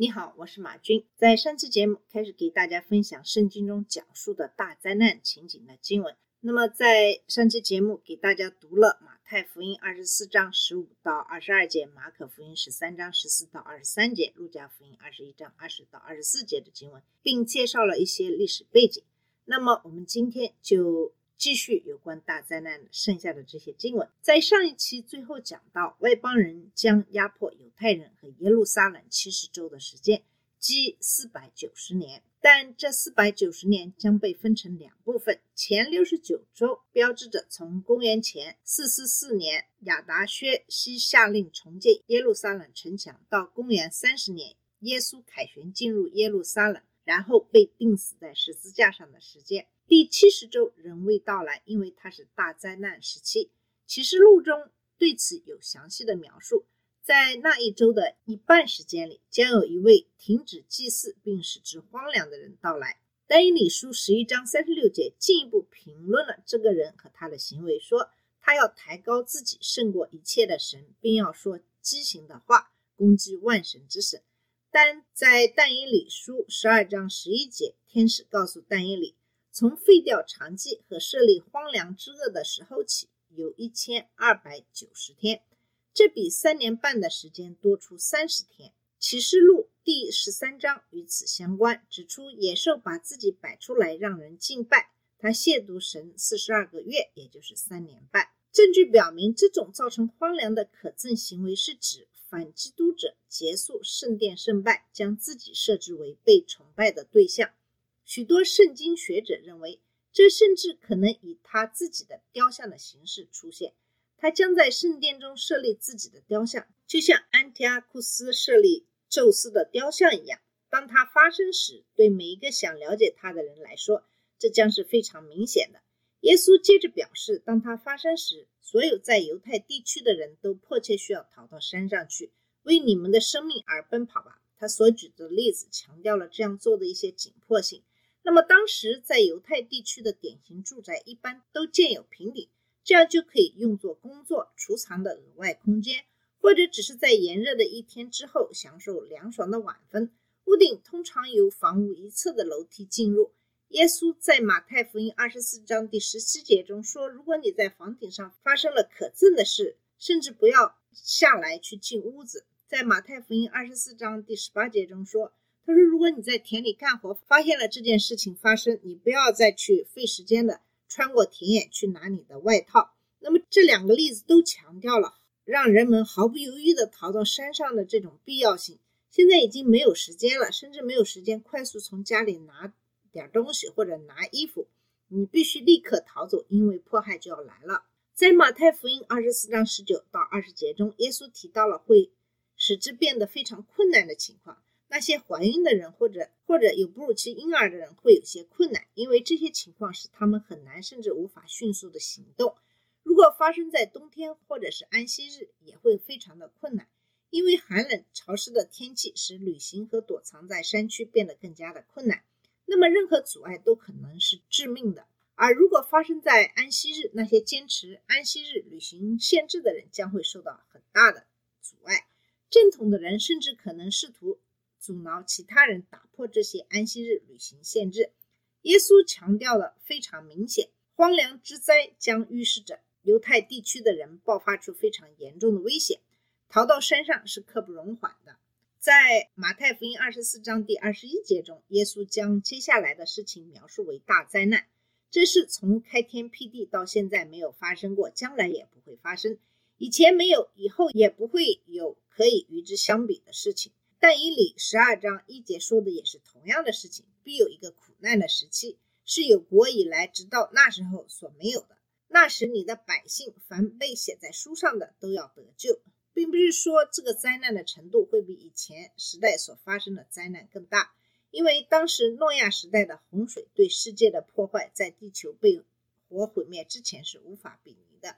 你好，我是马军。在上期节目开始给大家分享圣经中讲述的大灾难情景的经文。那么在上期节目给大家读了马太福音二十四章十五到二十二节，马可福音十三章十四到二十三节，路加福音二十一章二十到二十四节的经文，并介绍了一些历史背景。那么我们今天就继续有关大灾难剩下的这些经文。在上一期最后讲到，外邦人将压迫犹太人和耶路撒冷七十周的时间，即四百九十年。但这四百九十年将被分成两部分，前六十九周标志着从公元前四四四年亚达薛西下令重建耶路撒冷城墙，到公元三十年耶稣凯旋进入耶路撒冷，然后被钉死在十字架上的时间。第七十周仍未到来，因为它是大灾难时期。启示录中对此有详细的描述。在那一周的一半时间里，将有一位停止祭祀并使之荒凉的人到来。但以理书十一章三十六节进一步评论了这个人和他的行为，说他要抬高自己胜过一切的神，并要说畸形的话，攻击万神之神。但在但以理书十二章十一节，天使告诉但以理，从废掉长祭和设立荒凉之恶的时候起，有一千二百九十天。这比三年半的时间多出三十天。启示录第十三章与此相关，指出野兽把自己摆出来让人敬拜，他亵渎神四十二个月，也就是三年半。证据表明，这种造成荒凉的可憎行为是指反基督者结束圣殿圣拜，将自己设置为被崇拜的对象。许多圣经学者认为，这甚至可能以他自己的雕像的形式出现。他将在圣殿中设立自己的雕像，就像安提阿库斯设立宙斯的雕像一样。当他发生时，对每一个想了解他的人来说，这将是非常明显的。耶稣接着表示，当他发生时，所有在犹太地区的人都迫切需要逃到山上去，为你们的生命而奔跑吧。他所举的例子强调了这样做的一些紧迫性。那么，当时在犹太地区的典型住宅一般都建有平顶。这样就可以用作工作储藏的额外空间，或者只是在炎热的一天之后享受凉爽的晚风。屋顶通常由房屋一侧的楼梯进入。耶稣在马太福音二十四章第十七节中说：“如果你在房顶上发生了可憎的事，甚至不要下来去进屋子。”在马太福音二十四章第十八节中说：“他说，如果你在田里干活，发现了这件事情发生，你不要再去费时间的。”穿过田野去拿你的外套。那么这两个例子都强调了让人们毫不犹豫地逃到山上的这种必要性。现在已经没有时间了，甚至没有时间快速从家里拿点东西或者拿衣服，你必须立刻逃走，因为迫害就要来了。在马太福音二十四章十九到二十节中，耶稣提到了会使之变得非常困难的情况。那些怀孕的人或者或者有哺乳期婴儿的人会有些困难，因为这些情况使他们很难甚至无法迅速的行动。如果发生在冬天或者是安息日，也会非常的困难，因为寒冷潮湿的天气使旅行和躲藏在山区变得更加的困难。那么任何阻碍都可能是致命的。而如果发生在安息日，那些坚持安息日旅行限制的人将会受到很大的阻碍。正统的人甚至可能试图。阻挠其他人打破这些安息日旅行限制。耶稣强调的非常明显，荒凉之灾将预示着犹太地区的人爆发出非常严重的危险，逃到山上是刻不容缓的。在马太福音二十四章第二十一节中，耶稣将接下来的事情描述为大灾难，这是从开天辟地到现在没有发生过，将来也不会发生，以前没有，以后也不会有可以与之相比的事情。但以理十二章一节说的也是同样的事情，必有一个苦难的时期，是有国以来直到那时候所没有的。那时你的百姓凡被写在书上的都要得救，并不是说这个灾难的程度会比以前时代所发生的灾难更大，因为当时诺亚时代的洪水对世界的破坏，在地球被火毁灭之前是无法比拟的。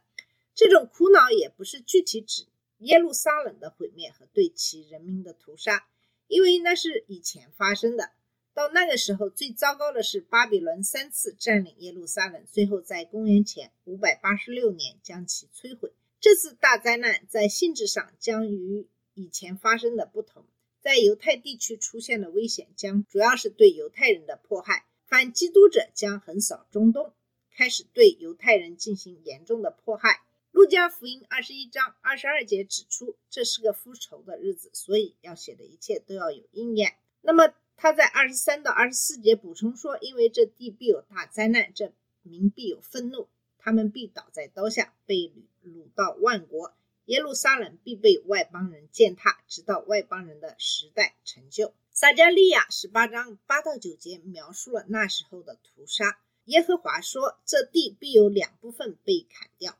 这种苦恼也不是具体指耶路撒冷的毁灭和对其人民的屠杀，因为那是以前发生的。到那个时候，最糟糕的是巴比伦三次占领耶路撒冷，最后在公元前五百八十六年将其摧毁。这次大灾难在性质上将与以前发生的不同，在犹太地区出现的危险将主要是对犹太人的迫害，反基督者将横扫中东，开始对犹太人进行严重的迫害。路加福音二十一章二十二节指出，这是个复仇的日子，所以要写的一切都要有应验。那么。他在二十三到二十四节补充说：“因为这地必有大灾难，这民必有愤怒，他们必倒在刀下，被掳掳到万国。耶路撒冷必被外邦人践踏，直到外邦人的时代成就。”撒加利亚十八章八到九节描述了那时候的屠杀。耶和华说：“这地必有两部分被砍掉，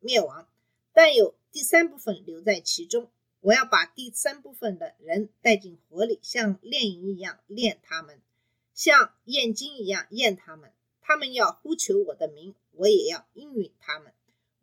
灭亡，但有第三部分留在其中。”我要把第三部分的人带进火里，像炼银一样炼他们，像验金一样验他们。他们要呼求我的名，我也要应允他们。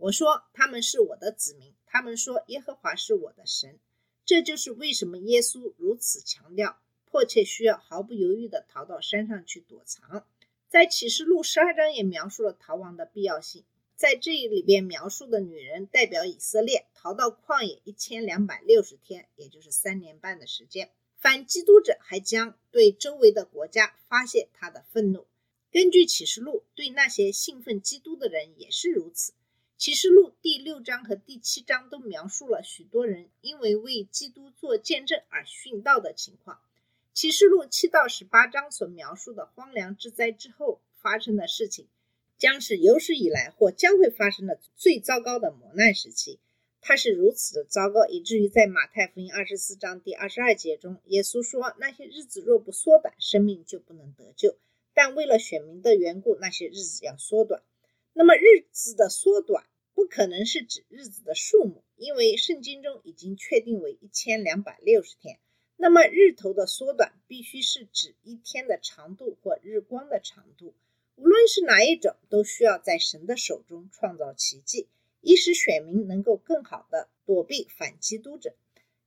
我说他们是我的子民，他们说耶和华是我的神。这就是为什么耶稣如此强调，迫切需要毫不犹豫地逃到山上去躲藏。在启示录十二章也描述了逃亡的必要性。在这里边描述的女人代表以色列逃到旷野一千两百六十天，也就是三年半的时间。反基督者还将对周围的国家发泄他的愤怒。根据启示录，对那些信奉基督的人也是如此。启示录第六章和第七章都描述了许多人因为为基督做见证而殉道的情况。启示录七到十八章所描述的荒凉之灾之后发生的事情。将是有史以来或将会发生的最糟糕的磨难时期。它是如此的糟糕，以至于在马太福音二十四章第二十二节中，耶稣说：“那些日子若不缩短，生命就不能得救。但为了选民的缘故，那些日子要缩短。”那么日子的缩短不可能是指日子的数目，因为圣经中已经确定为一千两百六十天。那么日头的缩短必须是指一天的长度或日光的长度。无论是哪一种，都需要在神的手中创造奇迹，以使选民能够更好的躲避反基督者。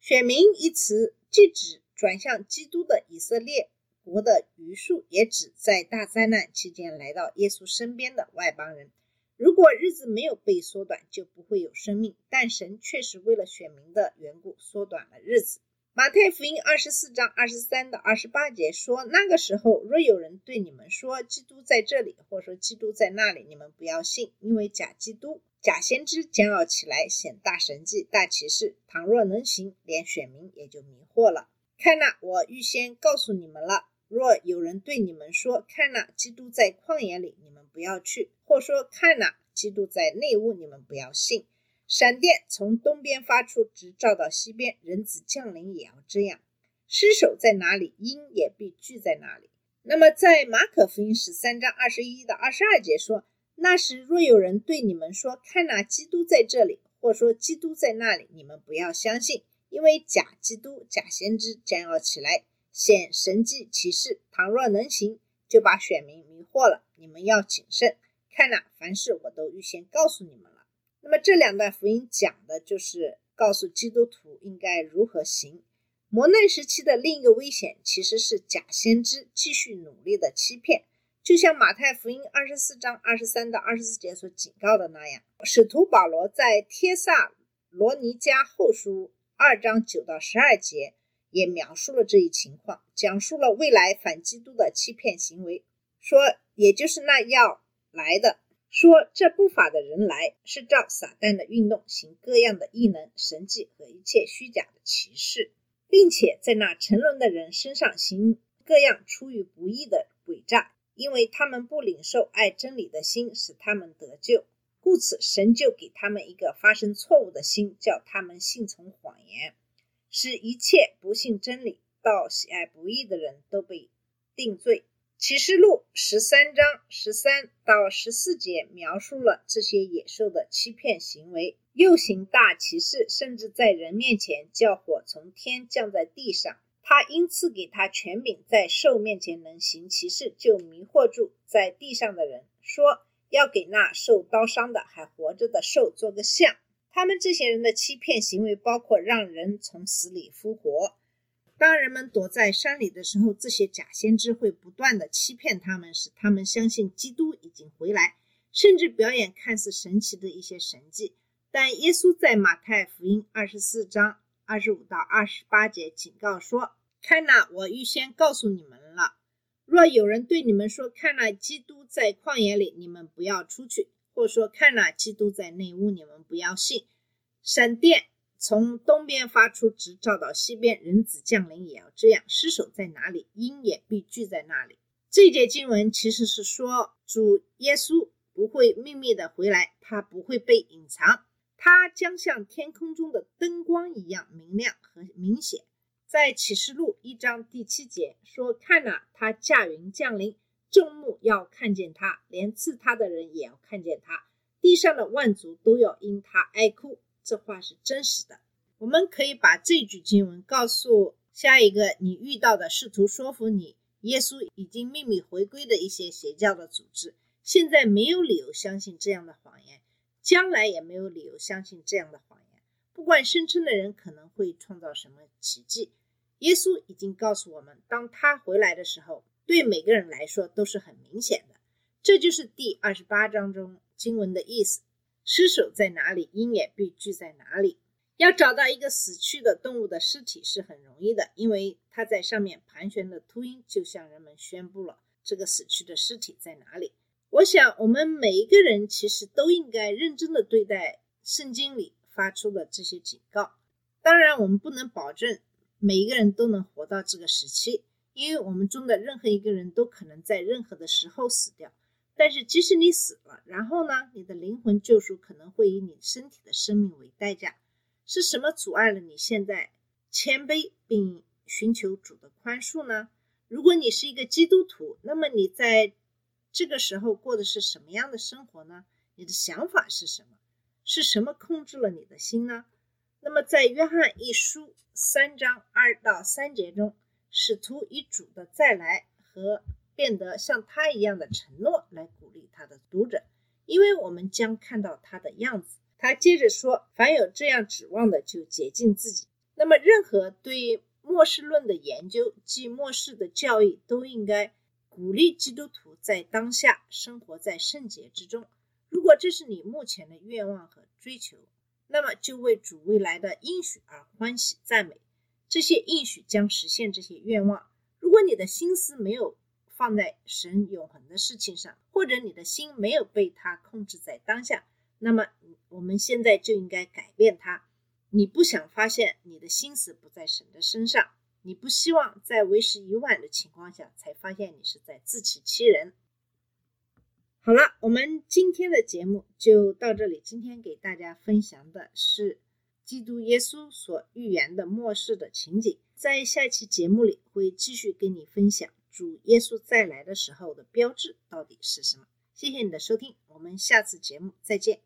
选民一词既指转向基督的以色列国的余数，也指在大灾难期间来到耶稣身边的外邦人。如果日子没有被缩短，就不会有生命。但神确实为了选民的缘故缩短了日子。马太福音二十四章二十三到二十八节说：“那个时候，若有人对你们说基督在这里，或说基督在那里，你们不要信，因为假基督、假先知将要起来显大神迹、大奇事。倘若能行，连选民也就迷惑了。看那，我预先告诉你们了。若有人对你们说：看那，基督在旷野里，你们不要去；或说：看那，基督在内屋，你们不要信。”闪电从东边发出，直照到西边。人子降临也要这样。尸首在哪里，鹰也必聚在哪里。那么，在马可福音十三章二十一到二十二节说：“那时若有人对你们说，看那基督在这里，或说基督在那里，你们不要相信，因为假基督、假先知将要起来显神迹奇事。倘若能行，就把选民迷惑了。你们要谨慎，看那凡事我都预先告诉你们了。”那么这两段福音讲的就是告诉基督徒应该如何行。磨难时期的另一个危险其实是假先知继续努力的欺骗，就像马太福音二十四章二十三到二十四节所警告的那样。使徒保罗在帖萨罗尼迦后书二章九到十二节也描述了这一情况，讲述了未来反基督的欺骗行为，说也就是那要来的。说这不法的人来是照撒旦的运动行各样的异能、神迹和一切虚假的奇事，并且在那沉沦的人身上行各样出于不义的诡诈，因为他们不领受爱真理的心，使他们得救，故此神就给他们一个发生错误的心，叫他们信从谎言，使一切不信真理、到喜爱不义的人都被定罪。启示录十三章十三到十四节描述了这些野兽的欺骗行为，又行大奇事，甚至在人面前叫火从天降在地上。他因此给他权柄，在兽面前能行其事，就迷惑住在地上的人，说要给那受刀伤的还活着的兽做个像。他们这些人的欺骗行为，包括让人从死里复活。当人们躲在山里的时候，这些假先知会不断的欺骗他们，使他们相信基督已经回来，甚至表演看似神奇的一些神迹。但耶稣在马太福音二十四章二十五到二十八节警告说：“看呐，我预先告诉你们了。若有人对你们说，看呐，基督在旷野里，你们不要出去；或说，看哪，基督在内屋，你们不要信。闪电。”从东边发出，直照到西边。人子降临也要这样。尸首在哪里，鹰也必聚在那里。这节经文其实是说，主耶稣不会秘密的回来，他不会被隐藏，他将像天空中的灯光一样明亮和明显。在启示录一章第七节说：“看呐，他驾云降临，众目要看见他，连刺他的人也要看见他，地上的万族都要因他哀哭。”这话是真实的。我们可以把这句经文告诉下一个你遇到的试图说服你耶稣已经秘密回归的一些邪教的组织，现在没有理由相信这样的谎言，将来也没有理由相信这样的谎言。不管声称的人可能会创造什么奇迹，耶稣已经告诉我们，当他回来的时候，对每个人来说都是很明显的。这就是第二十八章中经文的意思。尸首在哪里，鹰也必聚在哪里。要找到一个死去的动物的尸体是很容易的，因为它在上面盘旋的秃鹰就向人们宣布了这个死去的尸体在哪里。我想，我们每一个人其实都应该认真的对待圣经里发出的这些警告。当然，我们不能保证每一个人都能活到这个时期，因为我们中的任何一个人都可能在任何的时候死掉。但是，即使你死了，然后呢？你的灵魂救赎可能会以你身体的生命为代价。是什么阻碍了你现在谦卑并寻求主的宽恕呢？如果你是一个基督徒，那么你在这个时候过的是什么样的生活呢？你的想法是什么？是什么控制了你的心呢？那么，在约翰一书三章二到三节中，使徒以主的再来和。变得像他一样的承诺来鼓励他的读者，因为我们将看到他的样子。他接着说：“凡有这样指望的，就洁净自己。”那么，任何对末世论的研究及末世的教育，都应该鼓励基督徒在当下生活在圣洁之中。如果这是你目前的愿望和追求，那么就为主未来的应许而欢喜赞美。这些应许将实现这些愿望。如果你的心思没有，放在神永恒的事情上，或者你的心没有被他控制在当下，那么我们现在就应该改变它。你不想发现你的心思不在神的身上，你不希望在为时已晚的情况下才发现你是在自欺欺人。好了，我们今天的节目就到这里。今天给大家分享的是基督耶稣所预言的末世的情景，在下期节目里会继续跟你分享。主耶稣再来的时候的标志到底是什么？谢谢你的收听，我们下次节目再见。